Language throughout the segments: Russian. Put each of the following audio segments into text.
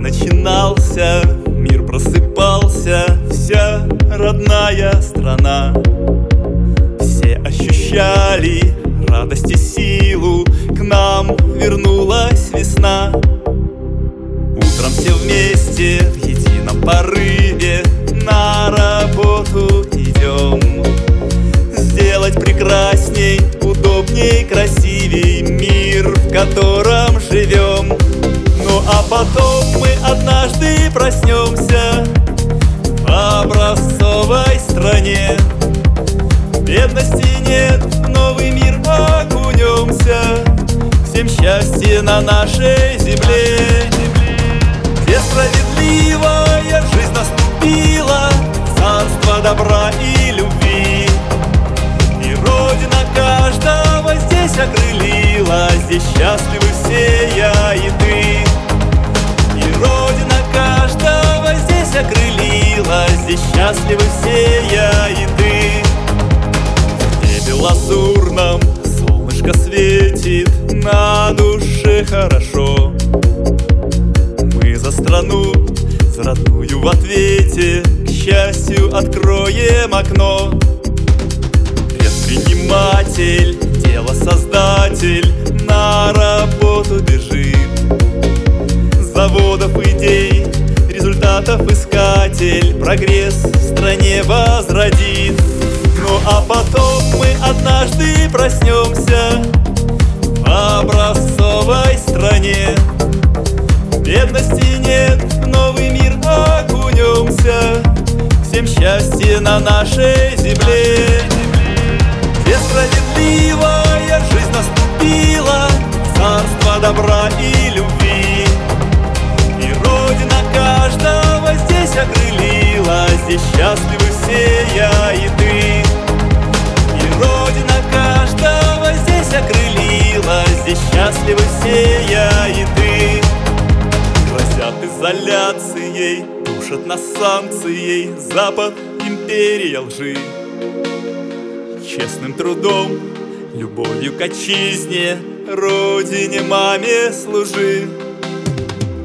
Начинался, мир просыпался, вся родная страна. Все ощущали радость и силу, к нам вернулась весна. Утром все вместе в едином порыве на работу идем. Сделать прекрасней, удобней, красивей мир, в котором живем. Ну а потом мы проснемся в образцовой стране. Бедности нет, в новый мир окунемся Всем счастье на нашей земле Где справедливая жизнь наступила Царство добра и хорошо. Мы за страну, за родную в ответе К счастью откроем окно. Предприниматель, дело создатель На работу бежит. Заводов идей, результатов искатель Прогресс в стране возродит. Ну а потом мы однажды проснемся В счастье на нашей земле. Где справедливая жизнь наступила Царство добра и любви. И Родина каждого здесь окрылила Здесь счастливы все я и ты. Родина каждого здесь окрылила Здесь счастливы все я и ты. Грозят изоляцией, душат нас санкцией Запад — империя лжи. Честным трудом, любовью к отчизне Родине, маме служи.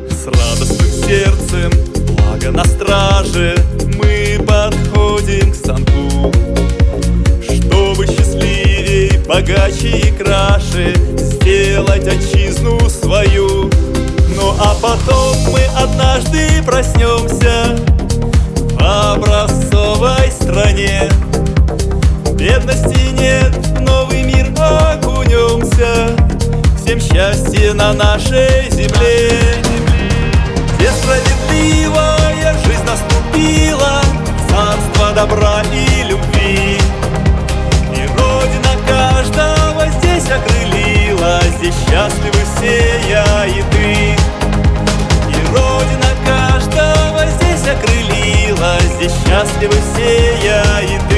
С радостным сердцем, благо на страже Мы подходим к станку. Богаче и краше Сделать отчизну свою. Ну а потом мы однажды образцовой стране. Бедности нет, в новый мир окунемся. Всем счастье на нашей земле. Где справедливая жизнь наступила Царство добра и любви. Здесь счастливы все я и ты Здесь счастливы все я и ты